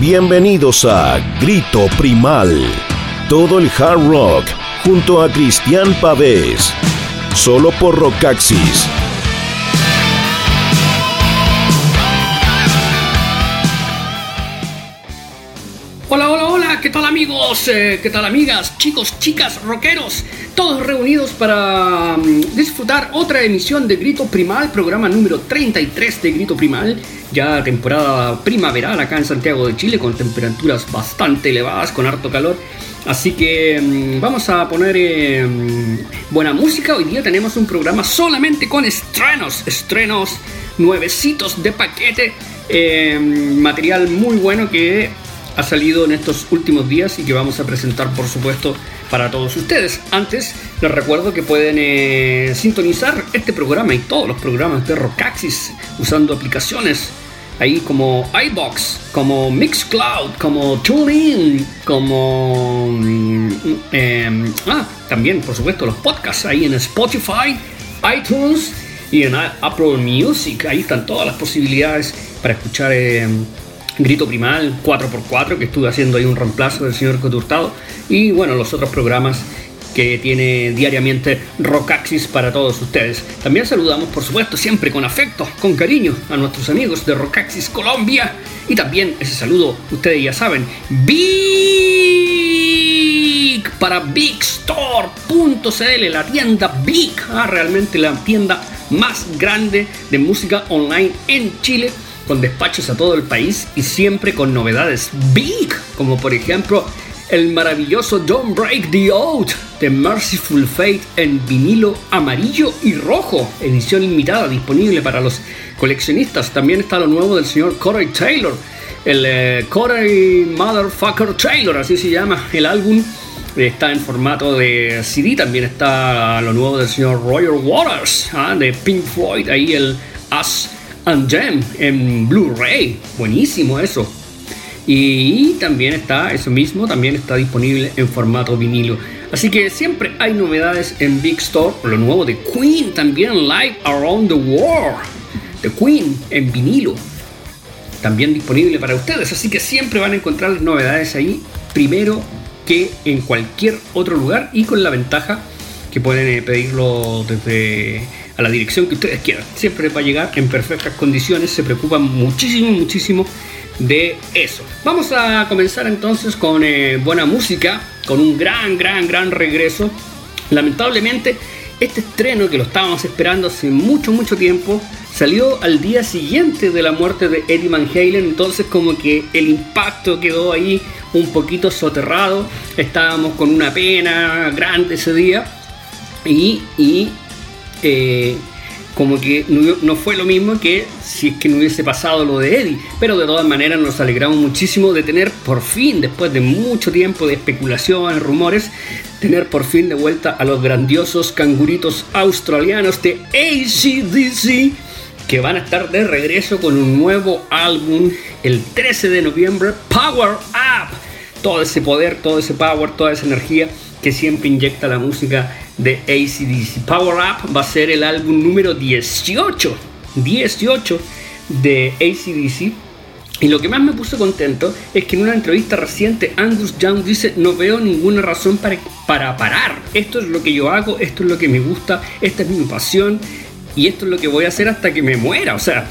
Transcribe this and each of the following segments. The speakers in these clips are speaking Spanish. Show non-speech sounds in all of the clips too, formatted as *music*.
Bienvenidos a Grito Primal. Todo el hard rock junto a Cristian Pavés. Solo por Rockaxis. ¿Qué tal amigos? Eh, ¿Qué tal amigas? Chicos, chicas, rockeros, todos reunidos para mm, disfrutar otra emisión de Grito Primal, programa número 33 de Grito Primal, ya temporada primaveral acá en Santiago de Chile con temperaturas bastante elevadas, con harto calor. Así que mm, vamos a poner eh, mm, buena música. Hoy día tenemos un programa solamente con estrenos, estrenos nuevecitos de paquete, eh, material muy bueno que ha salido en estos últimos días y que vamos a presentar por supuesto para todos ustedes. Antes les recuerdo que pueden eh, sintonizar este programa y todos los programas de Rockaxis usando aplicaciones ahí como iBox, como Mixcloud, como TuneIn, como mm, em, ah, también por supuesto los podcasts ahí en Spotify, iTunes y en Apple Music. Ahí están todas las posibilidades para escuchar em, Grito Primal 4x4, que estuve haciendo ahí un reemplazo del señor Coturtado, y bueno, los otros programas que tiene diariamente Rockaxis para todos ustedes. También saludamos, por supuesto, siempre con afecto, con cariño, a nuestros amigos de Rockaxis Colombia. Y también ese saludo, ustedes ya saben, Big para BigStore.cl, la tienda Big, ah, realmente la tienda más grande de música online en Chile con despachos a todo el país y siempre con novedades big, como por ejemplo el maravilloso Don't Break the Oath de Merciful Fate en vinilo amarillo y rojo, edición limitada disponible para los coleccionistas. También está lo nuevo del señor Corey Taylor, el eh, Corey Motherfucker Taylor, así se llama el álbum. Está en formato de CD, también está lo nuevo del señor Roger Waters, ah, de Pink Floyd, ahí el As and Gem en Blu-ray. Buenísimo eso. Y también está, eso mismo, también está disponible en formato vinilo. Así que siempre hay novedades en Big Store. Lo nuevo de Queen también Live Around the World. The Queen en vinilo. También disponible para ustedes. Así que siempre van a encontrar novedades ahí. Primero que en cualquier otro lugar. Y con la ventaja que pueden eh, pedirlo desde a la dirección que ustedes quieran. Siempre va a llegar en perfectas condiciones, se preocupan muchísimo, muchísimo de eso. Vamos a comenzar entonces con eh, buena música, con un gran, gran, gran regreso. Lamentablemente, este estreno que lo estábamos esperando hace mucho, mucho tiempo, salió al día siguiente de la muerte de Eddie Van Halen, entonces como que el impacto quedó ahí un poquito soterrado, estábamos con una pena grande ese día y, y como que no, fue lo mismo que si es que no hubiese pasado lo de Eddie. Pero de todas maneras nos alegramos muchísimo de tener por fin, después de mucho tiempo de especulaciones, rumores, tener por fin de vuelta a los grandiosos canguritos australianos de ACDC que van a estar de regreso con un nuevo álbum el 13 de noviembre, Power Up. Todo ese poder, todo ese power, toda esa energía que siempre inyecta la música de ACDC. Power Up va a ser el álbum número 18, 18 de ACDC. Y lo que más me puso contento es que en una entrevista reciente Angus Young dice, no veo ninguna razón para, para parar. Esto es lo que yo hago, esto es lo que me gusta, esta es mi pasión y esto es lo que voy a hacer hasta que me muera. O sea,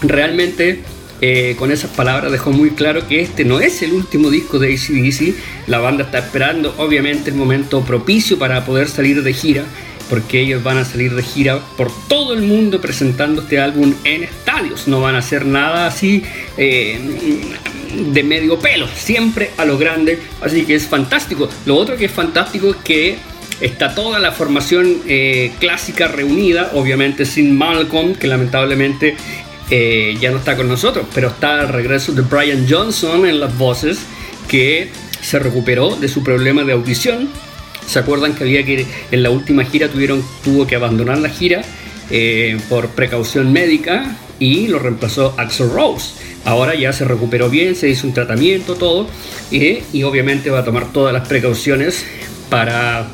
realmente eh, con esas palabras dejó muy claro que este no es el último disco de ACDC. La banda está esperando, obviamente, el momento propicio para poder salir de gira, porque ellos van a salir de gira por todo el mundo presentando este álbum en estadios. No van a hacer nada así eh, de medio pelo, siempre a lo grande. Así que es fantástico. Lo otro que es fantástico es que está toda la formación eh, clásica reunida, obviamente sin Malcolm, que lamentablemente eh, ya no está con nosotros, pero está el regreso de Brian Johnson en las voces, que se recuperó de su problema de audición. ¿Se acuerdan que había que en la última gira tuvieron, tuvo que abandonar la gira eh, por precaución médica y lo reemplazó Axel Rose? Ahora ya se recuperó bien, se hizo un tratamiento, todo, y obviamente va a tomar todas las precauciones para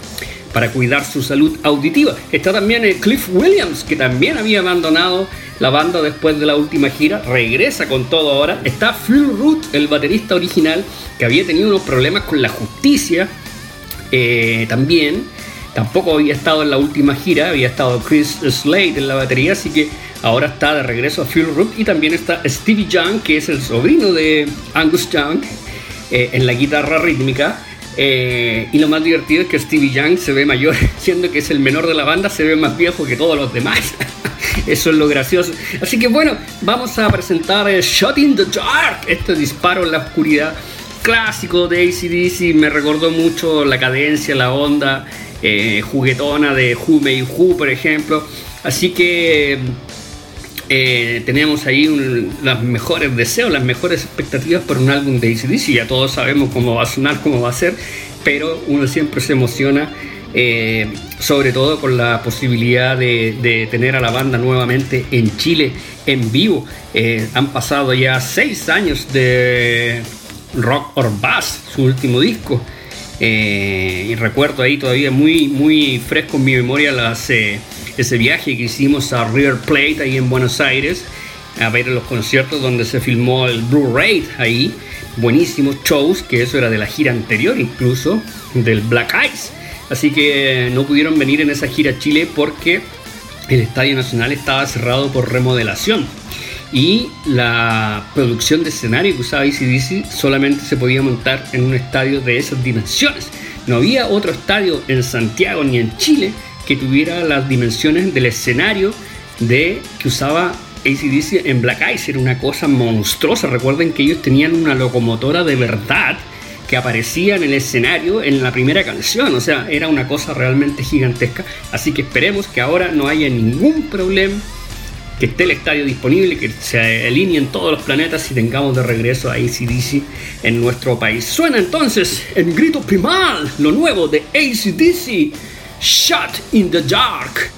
para cuidar su salud auditiva. Está también eh, Cliff Williams, que también había abandonado la banda después de la última gira, regresa con todo ahora. Está Phil Root, el baterista original, que había tenido unos problemas con la justicia eh, también. Tampoco había estado en la última gira, había estado Chris Slade en la batería, así que ahora está de regreso a Phil Root y también está Stevie Young, que es el sobrino de Angus Young, eh, en la guitarra rítmica. Eh, y lo más divertido es que Stevie Young se ve mayor, *laughs* siendo que es el menor de la banda, se ve más viejo que todos los demás. *laughs* Eso es lo gracioso. Así que bueno, vamos a presentar el Shot in the Dark, este disparo en la oscuridad clásico de ACDC. Me recordó mucho la cadencia, la onda eh, juguetona de Who May Who, por ejemplo. Así que eh, tenemos ahí los mejores deseos, las mejores expectativas por un álbum de ACDC. Ya todos sabemos cómo va a sonar, cómo va a ser, pero uno siempre se emociona. Eh, sobre todo con la posibilidad de, tener a la banda nuevamente en Chile en vivo. han pasado ya seis años de Rock or Bass, su último disco. Eh, y recuerdo ahí todavía muy, muy fresco en mi memoria las, eh, ese viaje que hicimos a River Plate ahí en Buenos Aires a ver los conciertos donde se filmó el Blue Raid ahí. Buenísimos shows, que eso era de la gira anterior incluso, del Black Eyes. Así que no pudieron venir en esa gira a Chile porque el Estadio Nacional estaba cerrado por remodelación y la producción de escenario que usaba ACDC solamente se podía montar en un estadio de esas dimensiones. No había otro estadio en Santiago ni en Chile que tuviera las dimensiones del escenario de que usaba ACDC en Black Ice. Era una cosa monstruosa. Recuerden que ellos tenían una locomotora de verdad que aparecía en el escenario en la primera canción. O sea, era una cosa realmente gigantesca. Así que esperemos que ahora no haya ningún problema que esté el estadio disponible, que se alineen todos los planetas y tengamos de regreso a ACDC en nuestro país. Suena entonces en grito primal lo nuevo de ACDC, Shut in the Dark.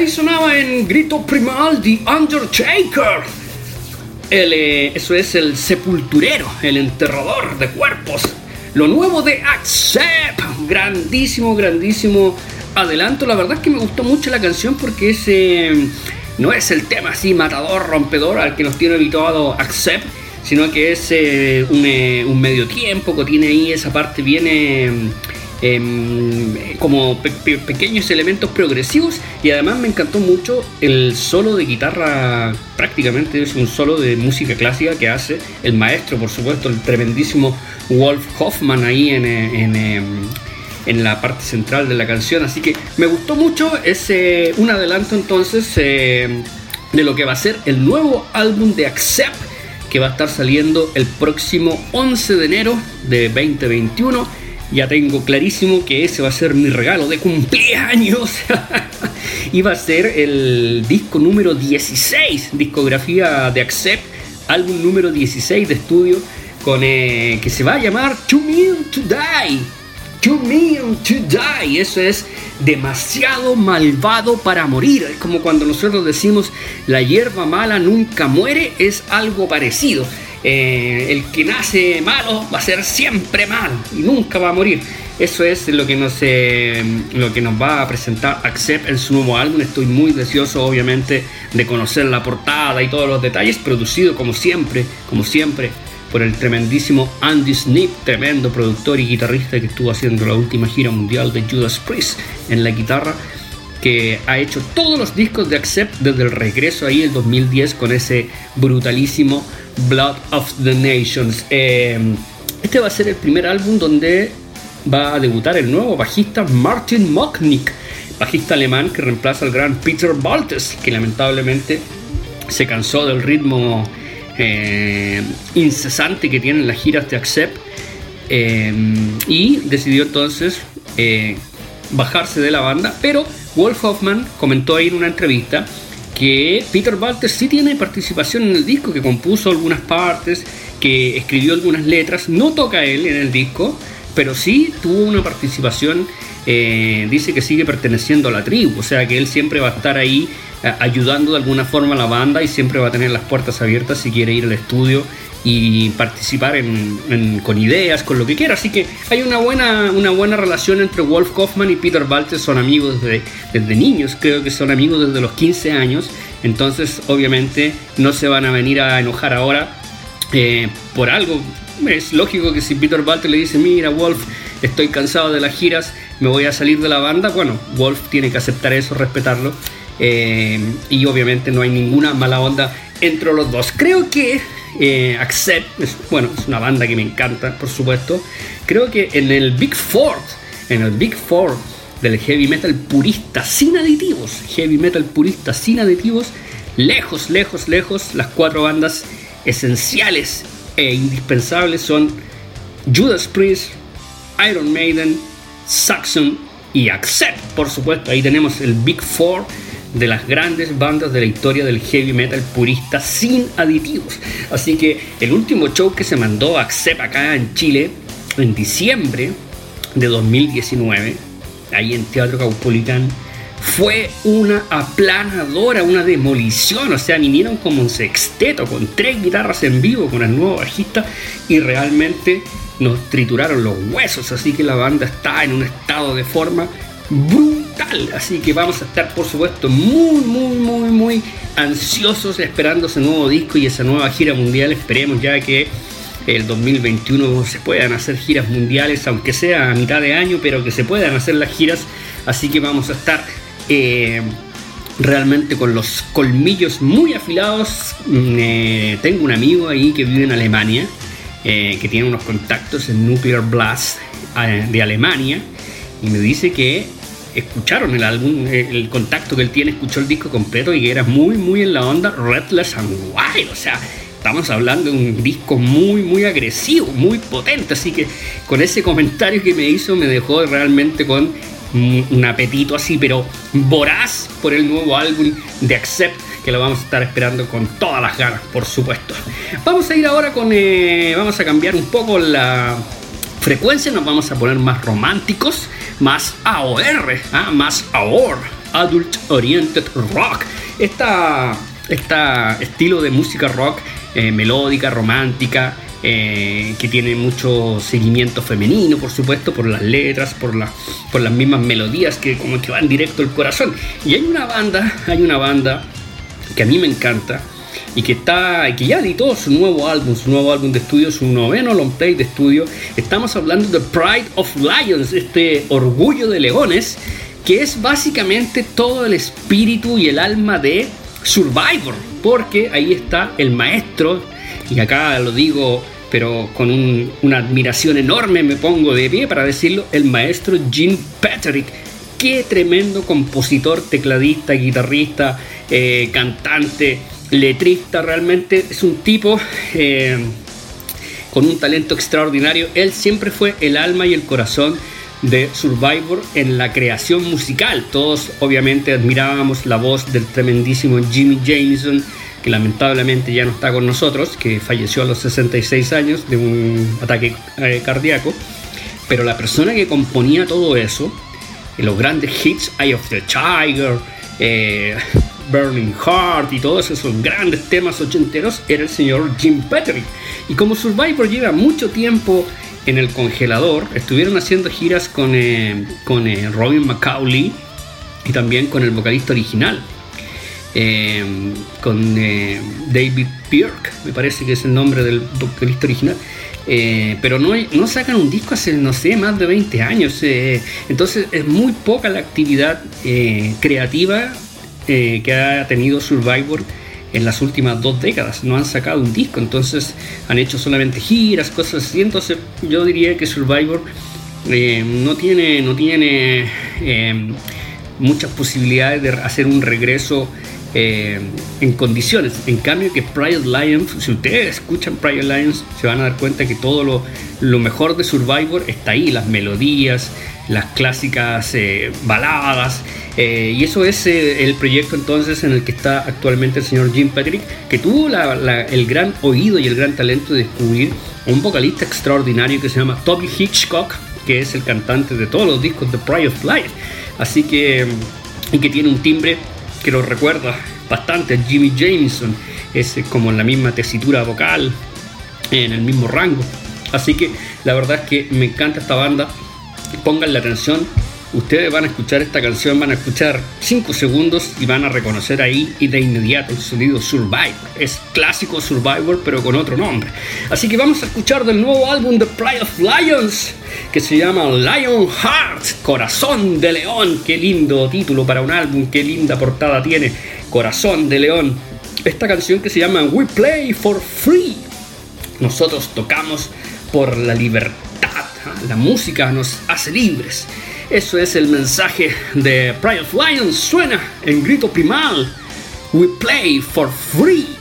Ahí sonaba en grito primal The Undertaker. El, eh, eso es el sepulturero, el enterrador de cuerpos. Lo nuevo de Accept. Grandísimo, grandísimo adelanto. La verdad es que me gustó mucho la canción porque ese no es el tema así matador, rompedor al que nos tiene habituado Accept, sino que es eh, eh, un, medio tiempo que tiene ahí esa parte viene em, como pequeños elementos progresivos y además me encantó mucho el solo de guitarra prácticamente es un solo de música clásica que hace el maestro por supuesto el tremendísimo Wolf Hoffman ahí en, en em, en la parte central de la canción. Así que me gustó mucho. Es un adelanto entonces eh, de lo que va a ser el nuevo álbum de Accept que va a estar saliendo el próximo 11 de enero de 2021. Ya tengo clarísimo que ese va a ser mi regalo de cumpleaños. *laughs* y va a ser el disco número 16, discografía de Accept, álbum número 16 de estudio, con, eh, que se va a llamar To Me To Die. Too mean to die. Eso es demasiado malvado para morir. Es como cuando nosotros decimos la hierba mala nunca muere, es algo parecido. Eh, el que nace malo va a ser siempre mal y nunca va a morir. Eso es lo que nos, eh, lo que nos va a presentar Accept en su nuevo álbum. Estoy muy deseoso, obviamente, de conocer la portada y todos los detalles. Producido como siempre, como siempre, por el tremendísimo Andy Snip, tremendo productor y guitarrista que estuvo haciendo la última gira mundial de Judas Priest en la guitarra, que ha hecho todos los discos de Accept desde el regreso ahí el 2010 con ese brutalísimo Blood of the Nations. Em, este va a ser el primer álbum donde va a debutar el nuevo bajista Martin Mocknick, bajista alemán que reemplaza al gran Peter Baltes, que lamentablemente se cansó del ritmo eh, incesante que tienen las giras de Accept eh, y decidió entonces eh, bajarse de la banda, pero Wolf Hoffman comentó ahí en una entrevista que Peter Walters sí tiene participación en el disco, que compuso algunas partes, que escribió algunas letras, no toca él en el disco, pero sí tuvo una participación, dice que sigue perteneciendo a la tribu, o sea que él siempre va a estar ahí ayudando de alguna forma a la banda y siempre va a tener las puertas abiertas si quiere ir al estudio y participar con ideas, con lo que quiera. Así que hay una buena, una buena relación entre Wolf Kaufman y Peter Walters, son amigos desde, desde niños, creo que son amigos desde los 15 años, entonces obviamente no se van a venir a enojar ahora eh, por algo. Es lógico que si Peter Walters le dice, mira Wolf, estoy cansado de las giras, me voy a salir de la banda, bueno, Wolf tiene que aceptar eso, respetarlo eh, y obviamente no hay ninguna mala onda entre los dos. Creo que eh, Accept, es, bueno, es una banda que me encanta, por supuesto. Creo que en el Big Four, en el Big Four del heavy metal purista sin aditivos, heavy metal purista sin aditivos, lejos, lejos, lejos, las cuatro bandas esenciales e indispensables son Judas Priest, Iron Maiden, Saxon y Accept, por supuesto. Ahí tenemos el Big Four de las grandes bandas de la historia del heavy metal purista sin aditivos. Así que el último show que se mandó a Accept acá en Chile en diciembre de 2019, ahí en Teatro Caupolicán, fue una aplanadora, una demolición. O sea, vinieron como un sexteto con tres guitarras en vivo con el nuevo bajista y realmente nos trituraron los huesos. Así que la banda está en un estado de forma brutal. Así que vamos a estar, por supuesto, muy, muy, muy, muy ansiosos esperando ese nuevo disco y esa nueva gira mundial. Esperemos ya que el 2021 se puedan hacer giras mundiales, aunque sea a mitad de año, pero que se puedan hacer las giras. Así que vamos a estar eh, realmente con los colmillos muy afilados. Mm, eh, tengo un amigo ahí que vive en Alemania, eh, que tiene unos contactos en Nuclear Blast de Alemania, y me dice que escucharon el álbum, eh, el contacto que él tiene, escuchó el disco completo y era muy, muy en la onda Redless and Wild. O sea, estamos hablando de un disco muy, muy agresivo, muy potente. Así que con ese comentario que me hizo me dejó realmente con un apetito así, pero voraz por el nuevo álbum de Accept, que lo vamos a estar esperando con todas las ganas, por supuesto. Vamos a ir ahora con, eh, vamos a cambiar un poco la frecuencia, nos vamos a poner más románticos más AOR, ¿ah? más AOR, Adult Oriented Rock. Esta, esta estilo de música rock eh, melódica, romántica, eh, que tiene mucho seguimiento femenino, por supuesto, por las letras, por, por las mismas melodías que como que van directo al corazón. Y hay una banda, hay una banda que a mí me encanta y que está que ya editó su nuevo álbum, su nuevo álbum de estudio, su noveno long play de estudio. Estamos hablando de Pride of Lions, este orgullo de leones, que es básicamente todo el espíritu y el alma de Survivor, porque ahí está el maestro y acá lo digo, pero con una admiración enorme me pongo de pie para decirlo, el maestro Jim Patrick. Qué tremendo compositor, tecladista, guitarrista, eh, cantante, letrista, realmente es un tipo eh, con un talento extraordinario. Él siempre fue el alma y el corazón de Survivor en la creación musical. Todos obviamente admirábamos la voz del tremendísimo Jimmy Jameson que lamentablemente ya no está con nosotros, que falleció a los 66 años de un ataque eh, cardíaco, pero la persona que componía todo eso, los grandes hits, Eye of the Tiger, eh, Burning Heart y todos esos grandes temas ochenteros, era el señor Jim Patrick. Y como Survivor lleva mucho tiempo en el congelador, estuvieron haciendo giras con, con Robin McCauley y también con el vocalista original, eh, con eh, David Björk, me parece que es el nombre del vocalista original. Eh, pero no, no sacan un disco hace, no sé, más de 20 años. entonces es muy poca la actividad creativa que ha tenido Survivor en las últimas dos décadas. No han sacado un disco, entonces han hecho solamente giras, cosas así. Entonces yo diría que Survivor no tiene, no tiene muchas posibilidades de hacer un regreso eh, en condiciones. En cambio que Pride Lions, si ustedes escuchan Pride Lions, se van a dar cuenta que todo lo, lo mejor de Survivor está ahí, las melodías, las clásicas eh, baladas. Eh, y eso es el proyecto entonces en el que está actualmente el señor Jim Patrick, que tuvo el gran oído y el gran talento de descubrir un vocalista extraordinario que se llama Toby Hitchcock, que es el cantante de todos los discos de Pride of Life. Así que, y que tiene un timbre que lo recuerda bastante a Jimmy Jameson, es como en la misma tesitura vocal, en el mismo rango. Así que la verdad es que me encanta esta banda. Pongan la atención Ustedes van a escuchar esta canción, van a escuchar 5 segundos y van a reconocer ahí y de inmediato el sonido Survivor. Es clásico Survivor pero con otro nombre. Así que vamos a escuchar del nuevo álbum de Pride of Lions que se llama Lion Heart, Corazón de León. Qué lindo título para un álbum, qué linda portada tiene, Corazón de León. Esta canción que se llama We Play for Free. Nosotros tocamos por la libertad. La música nos hace libres. Eso es el mensaje de Pride of Lions. Suena en grito primal. We play for free.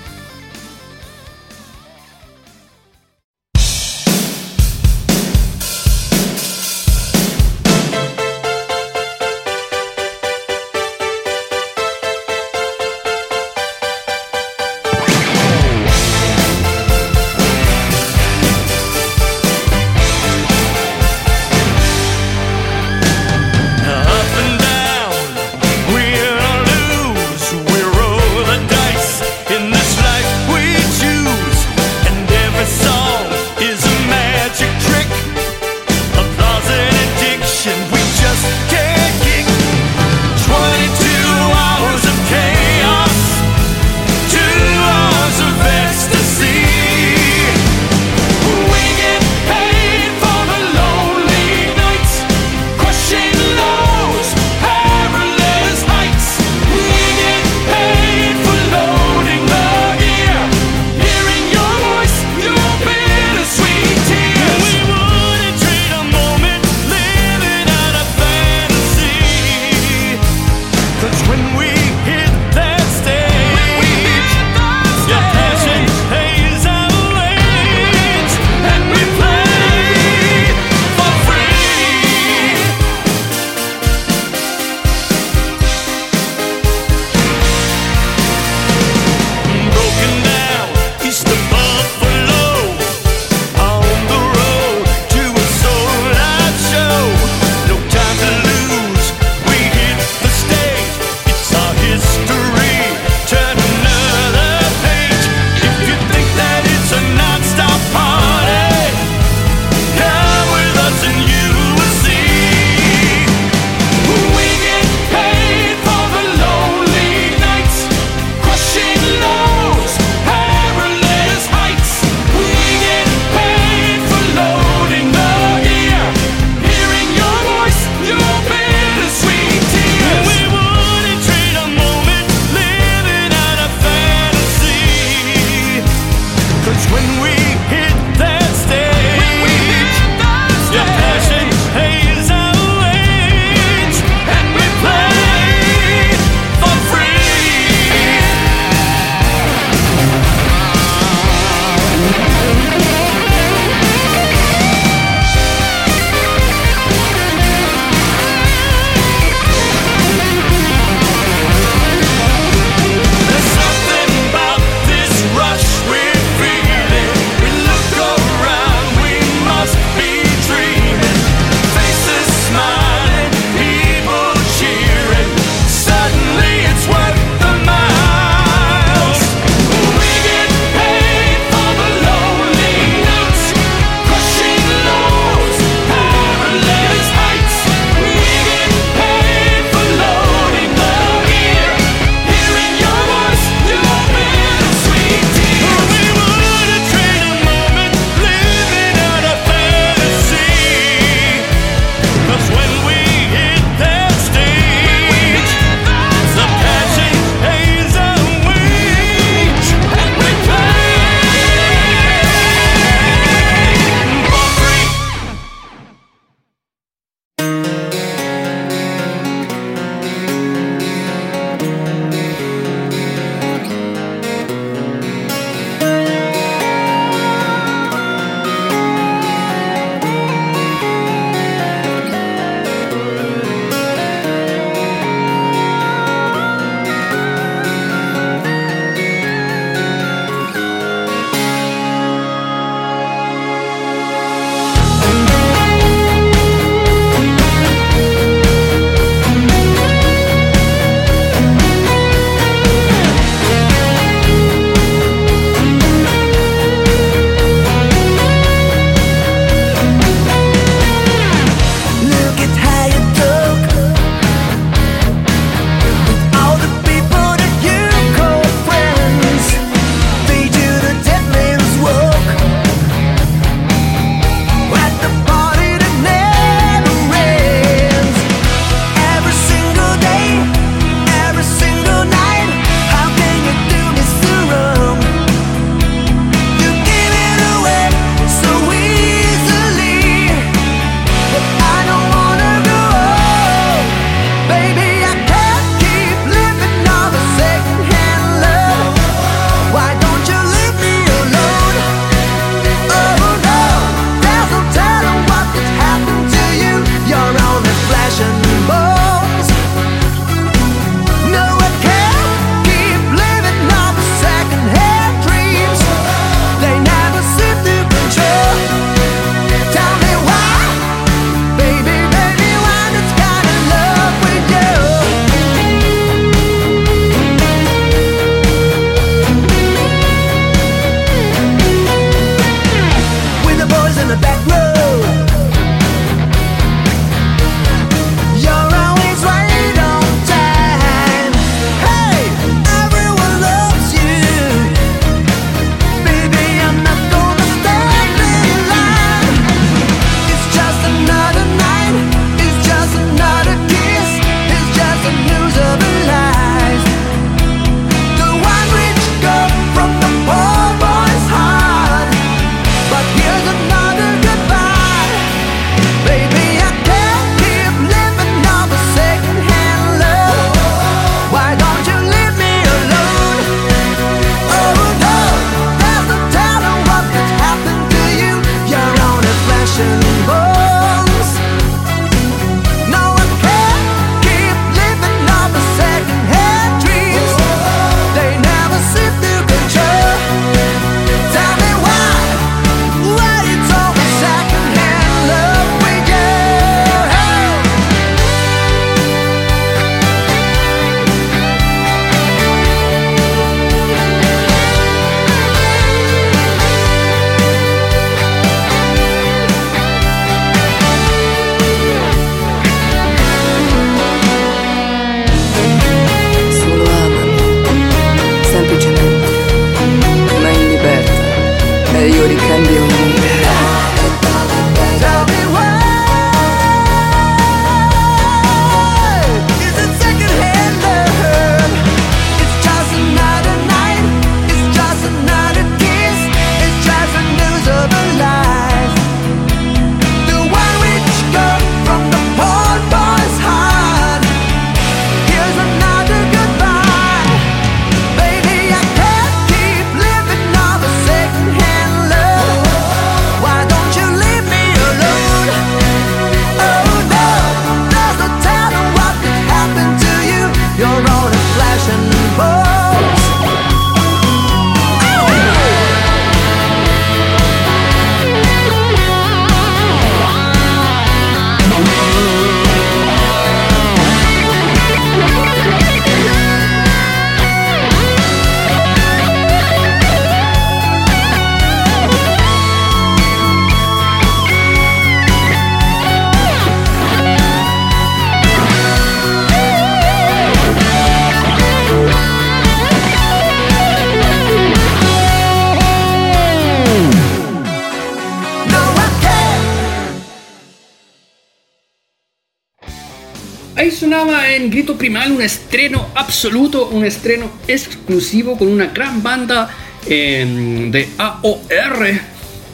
Estreno absoluto, un estreno exclusivo con una gran banda em, de AOR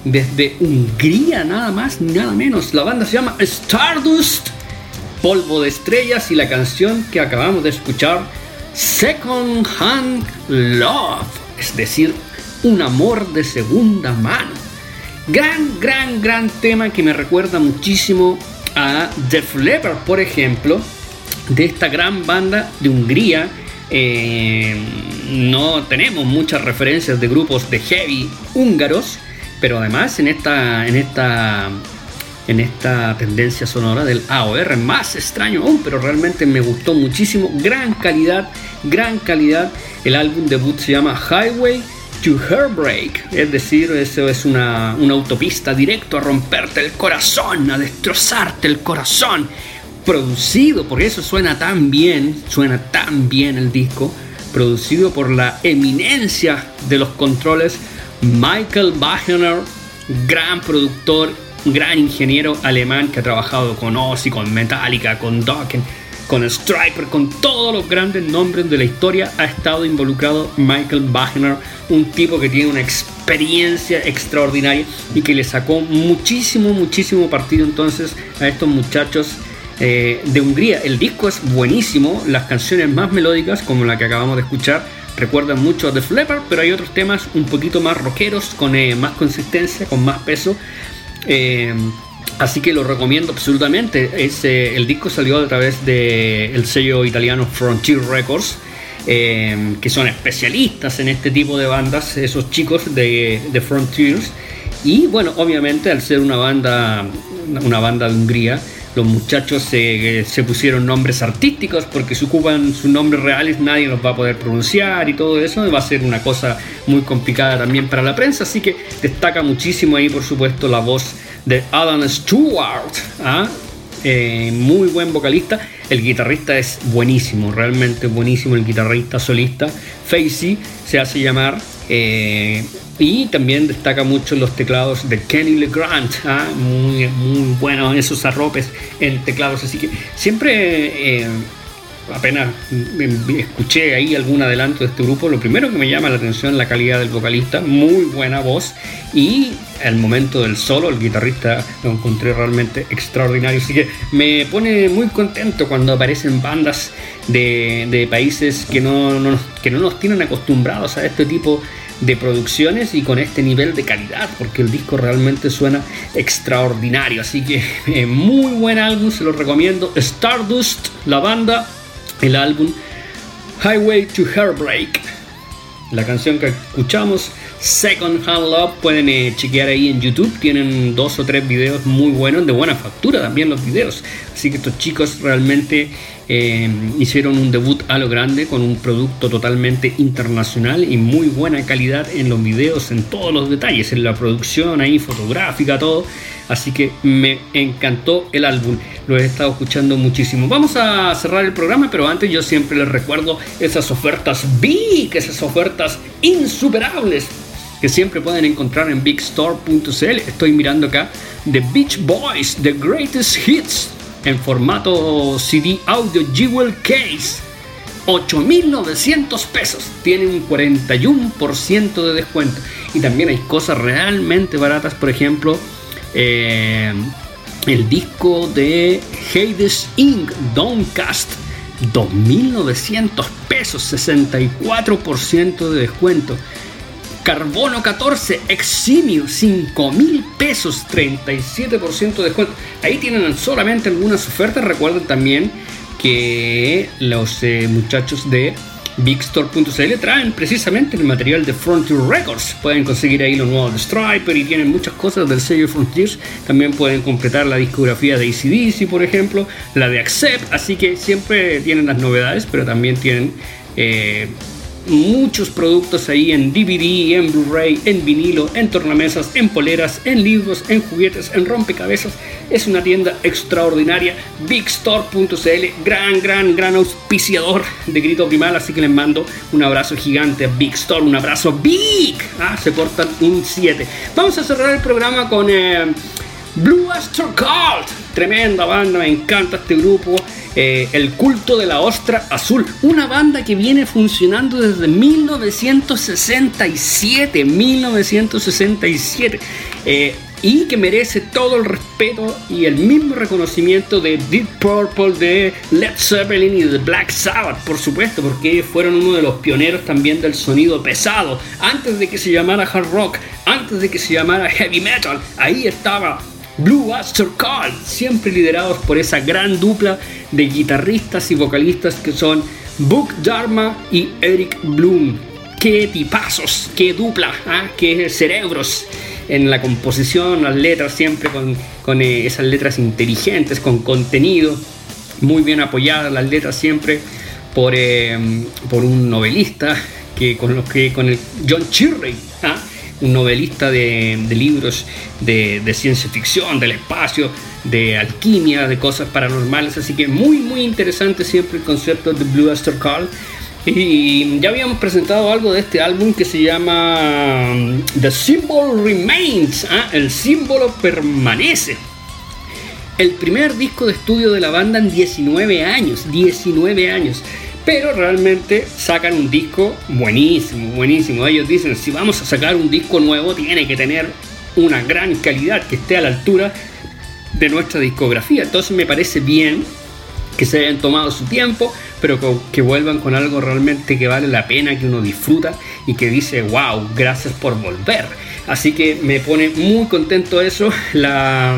desde Hungría, nada más ni nada menos. La banda se llama Stardust, Polvo de Estrellas y la canción que acabamos de escuchar, Second Hand Love, es decir, un amor de segunda mano. Gran, gran, gran tema que me recuerda muchísimo a Def Leppard, por ejemplo, de esta gran banda de Hungría. Eh, no tenemos muchas referencias de grupos de heavy húngaros, pero además en esta, en esta, en esta tendencia sonora del AOR, más extraño aún, pero realmente me gustó muchísimo. Gran calidad, gran calidad. El álbum debut se llama Highway to Heartbreak, es decir, eso es una, una autopista directo a romperte el corazón, a destrozarte el corazón producido, por eso suena tan bien, suena tan bien el disco, producido por la eminencia de los controles Michael Wagner, gran productor, gran ingeniero alemán que ha trabajado con Ozzy, con Metallica, con Dokken, con Striper, con todos los grandes nombres de la historia ha estado involucrado Michael Wagner, un tipo que tiene una experiencia extraordinaria y que le sacó muchísimo, muchísimo partido entonces a estos muchachos eh, de Hungría. El disco es buenísimo, las canciones más melódicas, como la que acabamos de escuchar, recuerdan mucho a The Flapper, pero hay otros temas un poquito más rockeros, con eh, más consistencia, con más peso. Eh, así que lo recomiendo absolutamente. el disco salió a través del sello italiano Frontier Records. que son especialistas en este tipo de bandas, esos chicos de, de Frontiers. Y bueno, obviamente al ser una banda, una banda de Hungría, los muchachos se, pusieron nombres artísticos porque si ocupan sus nombres reales nadie los va a poder pronunciar y todo eso va a ser una cosa muy complicada también para la prensa así que destaca muchísimo ahí por supuesto la voz de Alan Stewart ¿ah? eh, muy buen vocalista el guitarrista es buenísimo realmente buenísimo el guitarrista solista Facey se hace llamar eh, y también destaca mucho los teclados de Kenny LeGrand, ¿ah? muy, muy bueno esos arropes en teclados. Así que siempre, eh, apenas escuché ahí algún adelanto de este grupo, lo primero que me llama la atención es la calidad del vocalista, muy buena voz. Y el momento del solo, el guitarrista lo encontré realmente extraordinario. Así que me pone muy contento cuando aparecen bandas de, países que no, que no nos tienen acostumbrados a este tipo de producciones y con este nivel de calidad, porque el disco realmente suena extraordinario. Así que *laughs* eh, muy buen álbum, se lo recomiendo. Stardust, la banda, el álbum Highway to Heartbreak. La canción que escuchamos, Second Hand Love, pueden eh, chequear ahí en YouTube. Tienen dos o tres videos muy buenos, de buena factura también los videos. Así que estos chicos realmente eh, hicieron un debut a lo grande con un producto totalmente internacional y muy buena calidad en los videos, en todos los detalles, en la producción ahí, fotográfica, todo. Así que me encantó el álbum, lo he estado escuchando muchísimo. Vamos a cerrar el programa, pero antes yo siempre les recuerdo esas ofertas big, esas ofertas insuperables que siempre pueden encontrar en bigstore.cl. Estoy mirando acá The Beach Boys, The Greatest Hits en formato CD audio Jewel Case. 8.900 pesos. Tiene un 41% de descuento. Y también hay cosas realmente baratas. Por ejemplo, eh, el disco de Hades Inc. Downcast. 2.900 pesos. 64% de descuento. Carbono 14, Eximio, 5 mil pesos, 37% de descuento. Ahí tienen solamente algunas ofertas. Recuerden también que los eh, muchachos de Bigstore.cl traen precisamente el material de Frontier Records. Pueden conseguir ahí los nuevos de Striper y tienen muchas cosas del sello Frontiers. También pueden completar la discografía de ACDC, por ejemplo, la de Accept. Así que siempre tienen las novedades, pero también tienen. Eh, muchos productos ahí en DVD, en Blu-ray, en vinilo, en tornamesas, en poleras, en libros, en juguetes, en rompecabezas. Es una tienda extraordinaria. Bigstore.cl, gran, gran, gran auspiciador de Grito Primal. Así que les mando un abrazo gigante a Big Store, un abrazo big. Ah, se cortan un 7. Vamos a cerrar el programa con eh, Blue Astro Cult. Tremenda banda, me encanta este grupo. Eh, El culto de la ostra azul, una banda que viene funcionando desde 1967, 1967. Eh, y que merece todo el respeto y el mismo reconocimiento de Deep Purple, de Led Zeppelin y de Black Sabbath, por supuesto, porque fueron uno de los pioneros también del sonido pesado, antes de que se llamara hard rock, antes de que se llamara heavy metal, ahí estaba Blue Oyster Cult, siempre liderados por esa gran dupla de guitarristas y vocalistas que son Book Dharma y Eric Bloom. Qué tipazos, qué dupla, ¿ah? qué cerebros en la composición, las letras siempre con, eh, esas letras inteligentes, con contenido, muy bien apoyadas las letras siempre por, eh, por un novelista que con los que con el John Chirrey, ¿ah? Un novelista de, libros de, ciencia ficción, del espacio, de alquimia, de cosas paranormales, así que muy muy interesante siempre el concepto de Blue Astro Call y ya habíamos presentado algo de este álbum que se llama um, The Symbol Remains, ¿ah? el símbolo permanece. El primer disco de estudio de la banda en 19 años, 19 años. Pero realmente sacan un disco buenísimo, buenísimo. Ellos dicen, si vamos a sacar un disco nuevo, tiene que tener una gran calidad que esté a la altura de nuestra discografía. Entonces me parece bien que se hayan tomado su tiempo, pero que, vuelvan con algo realmente que vale la pena, que uno disfruta y que dice, wow, gracias por volver. Así que me pone muy contento eso. La,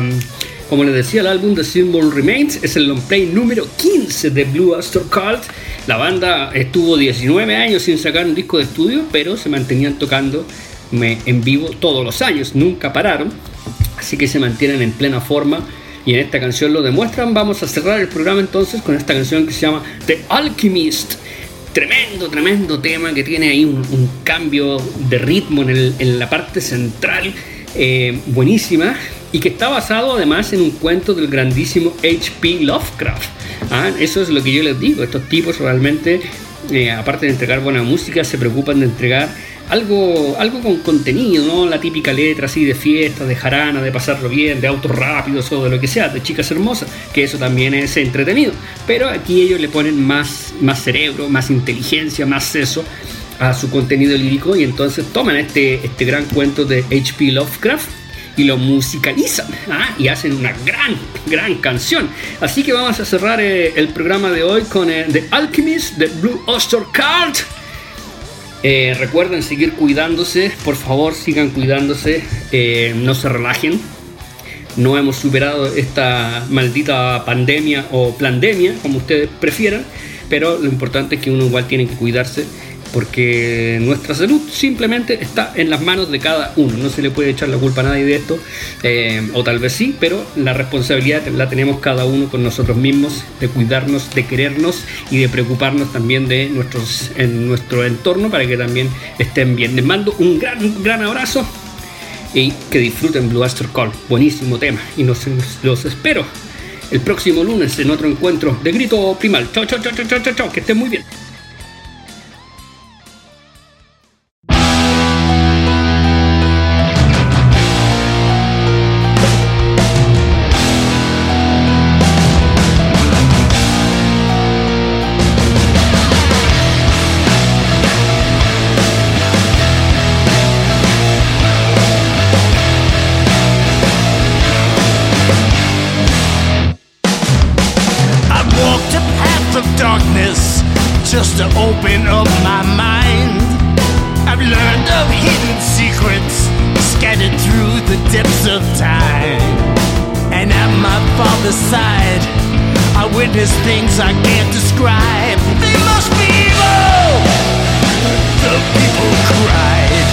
como les decía, el álbum The Symbol Remains es el long play número 15 de Blue Astor Cult. La banda estuvo 19 años sin sacar un disco de estudio, pero se mantenían tocando en vivo todos los años, nunca pararon. Así que se mantienen en plena forma y en esta canción lo demuestran. Vamos a cerrar el programa entonces con esta canción que se llama The Alchemist. Tremendo, tremendo tema que tiene ahí un, cambio de ritmo en, la parte central, eh, buenísima, y que está basado además en un cuento del grandísimo H.P. Lovecraft. Ah, eso es lo que yo les digo, estos tipos realmente, eh, aparte de entregar buena música, se preocupan de entregar algo, algo con contenido, ¿no? La típica letra así de fiesta, de jarana, de pasarlo bien, de autos rápidos o de lo que sea, de chicas hermosas, que eso también es entretenido. Pero aquí ellos le ponen más, más cerebro, más inteligencia, más seso a su contenido lírico y entonces toman este, este gran cuento de H.P. Lovecraft y lo musicalizan ¿ah? y hacen una gran, gran canción. Así que vamos a cerrar eh, el programa de hoy con eh, The Alchemist de Blue Oyster Cult eh, recuerden seguir cuidándose, por favor sigan cuidándose, no se relajen. No hemos superado esta maldita pandemia o pandemia, como ustedes prefieran, pero lo importante es que uno igual tiene que cuidarse porque nuestra salud simplemente está en las manos de cada uno. No se le puede echar la culpa a nadie de esto, eh, o tal vez sí, pero la responsabilidad la tenemos cada uno con nosotros mismos de cuidarnos, de querernos y de preocuparnos también de nuestros, en nuestro entorno para que también estén bien. Les mando un gran, gran abrazo y que disfruten Blue Astro Call. Buenísimo tema y nos, los espero el próximo lunes en otro encuentro de Grito Primal. Chao, chao, chao, chao, chao, chao, que estén muy bien. just to open up my mind. I've learned of hidden secrets scattered through the depths of time. And at my father's side, I witness things I can't describe. They must be evil! The people cried.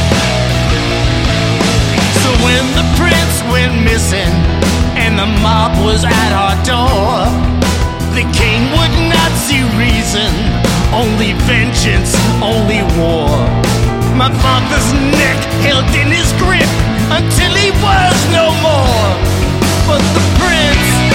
So when the prince went missing and the mob was at our door, the king would not see reason only vengeance, only war. My father's neck held in his grip until he was no more. But the prince.